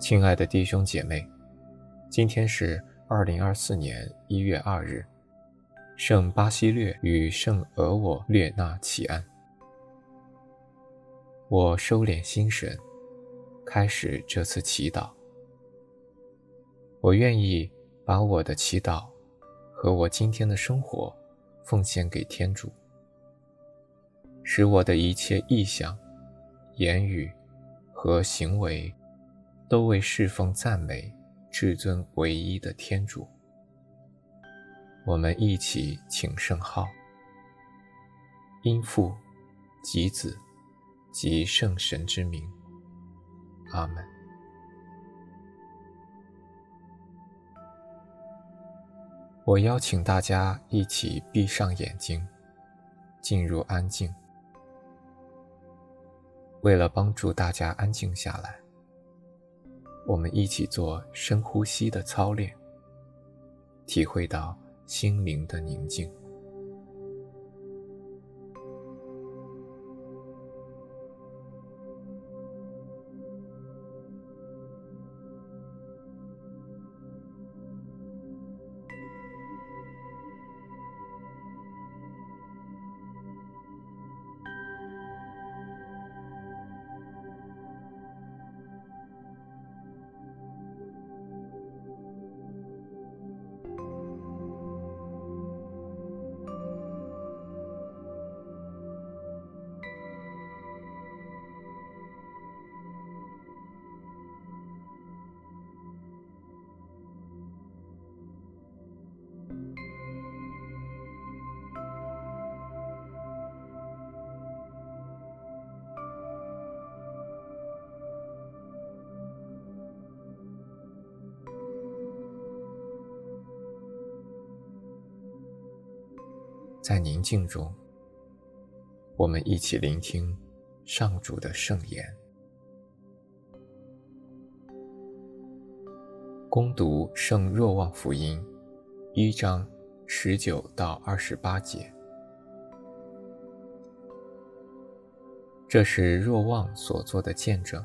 亲爱的弟兄姐妹，今天是二零二四年一月二日，圣巴西略与圣俄我略纳祈安。我收敛心神，开始这次祈祷。我愿意把我的祈祷和我今天的生活奉献给天主，使我的一切意向、言语和行为都为侍奉赞美至尊唯一的天主。我们一起请圣号，因父、及子、及圣神之名，阿门。我邀请大家一起闭上眼睛，进入安静。为了帮助大家安静下来，我们一起做深呼吸的操练，体会到心灵的宁静。在宁静中，我们一起聆听上主的圣言。恭读圣若望福音一章十九到二十八节。这是若望所做的见证。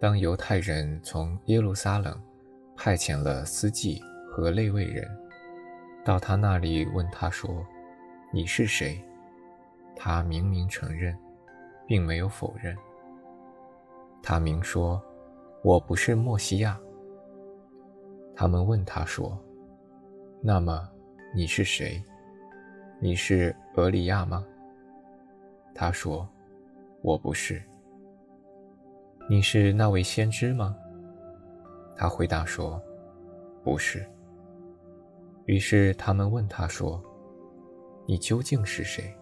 当犹太人从耶路撒冷派遣了司祭和内卫人。到他那里问他说：“你是谁？”他明明承认，并没有否认。他明说：“我不是墨西亚。”他们问他说：“那么你是谁？你是俄里亚吗？”他说：“我不是。”你是那位先知吗？他回答说：“不是。”于是他们问他说：“你究竟是谁？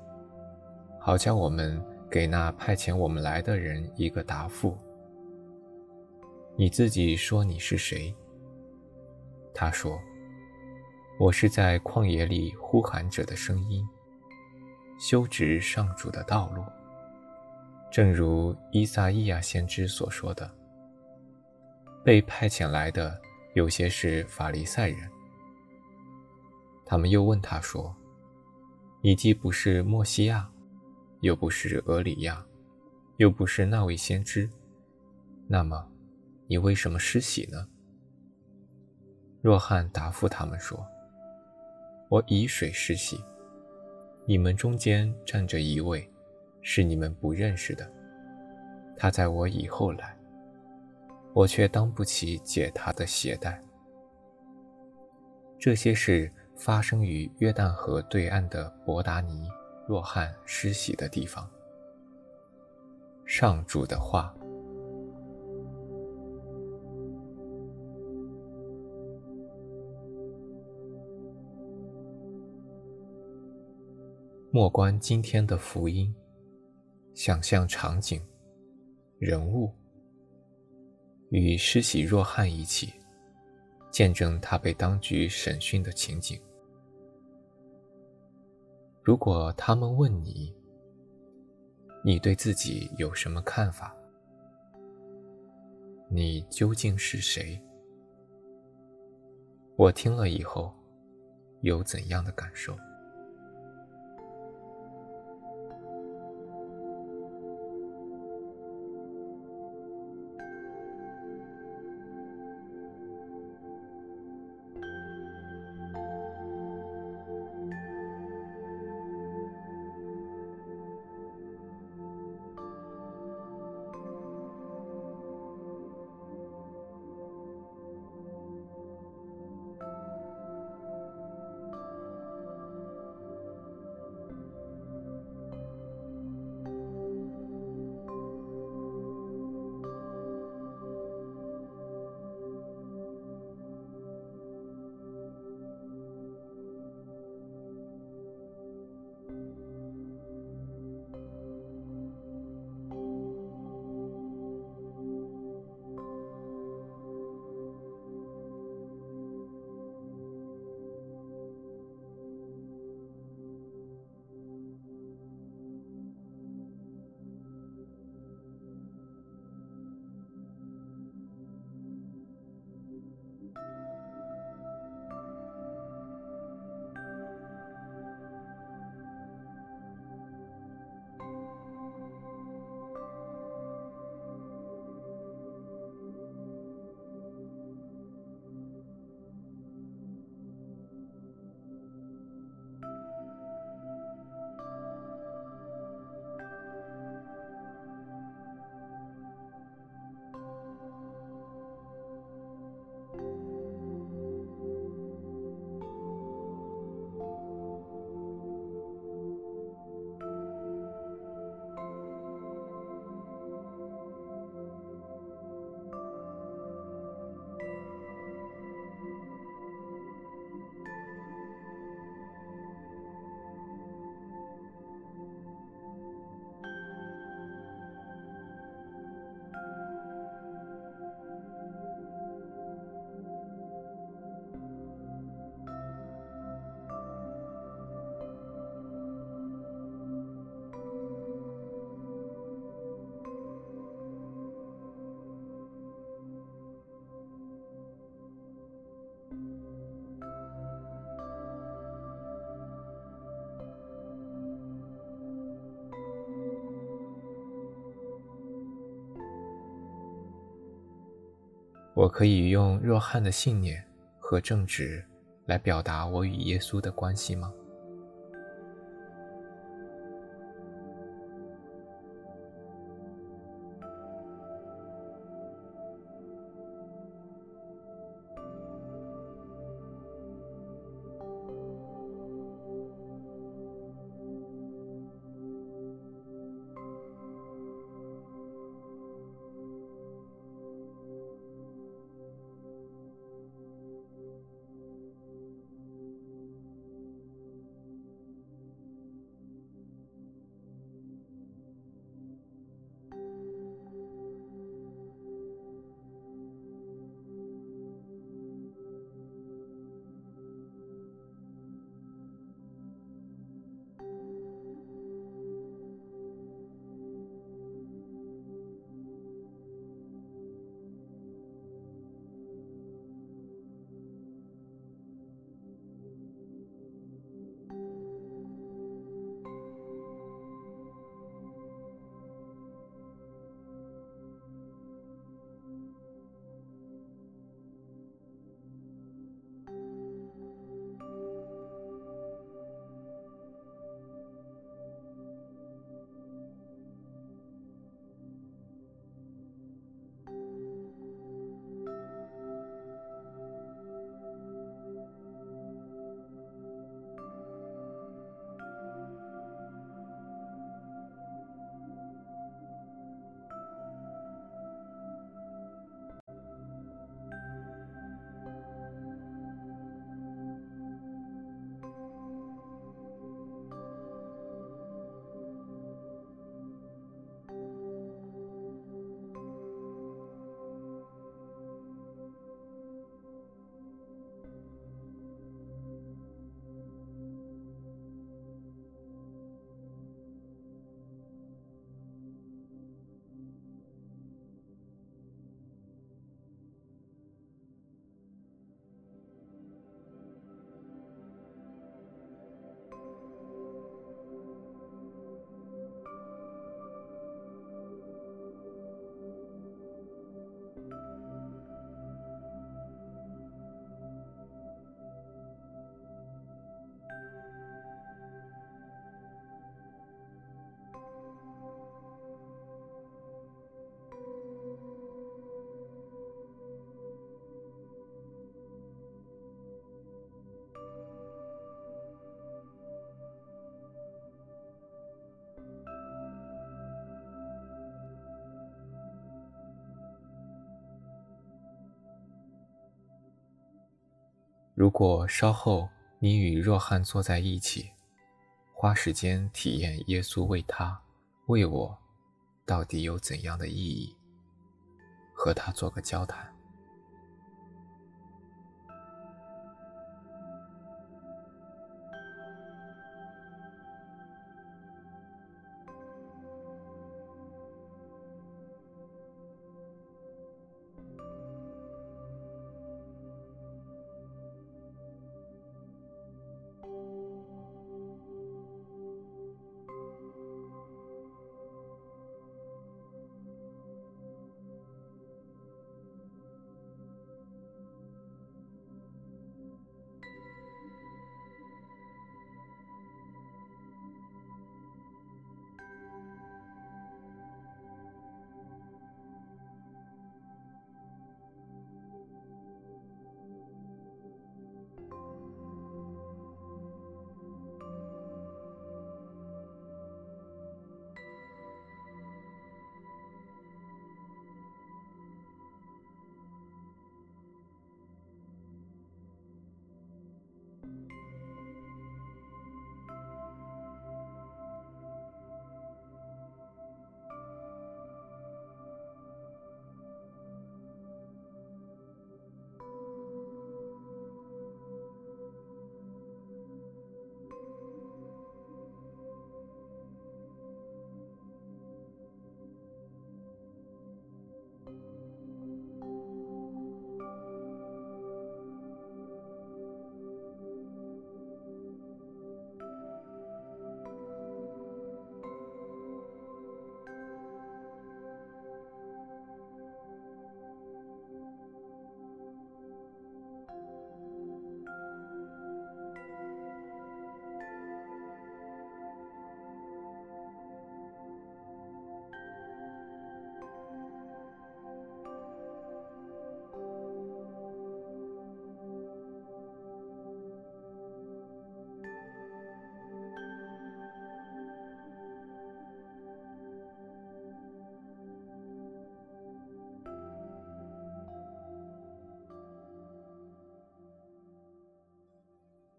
好叫我们给那派遣我们来的人一个答复。你自己说你是谁？”他说：“我是在旷野里呼喊者的声音，修直上主的道路。正如伊萨伊亚先知所说的，被派遣来的有些是法利赛人。”他们又问他说：“你既不是默西亚，又不是俄里亚，又不是那位先知，那么你为什么失喜呢？”若翰答复他们说：“我以水施洗，你们中间站着一位，是你们不认识的，他在我以后来，我却当不起解他的鞋带。”这些事。发生于约旦河对岸的伯达尼，若翰施洗的地方。上主的话。莫观今天的福音，想象场景、人物，与施洗若翰一起，见证他被当局审讯的情景。如果他们问你，你对自己有什么看法？你究竟是谁？我听了以后，有怎样的感受？我可以用若翰的信念和正直来表达我与耶稣的关系吗？如果稍后你与若汉坐在一起，花时间体验耶稣为他、为我，到底有怎样的意义，和他做个交谈。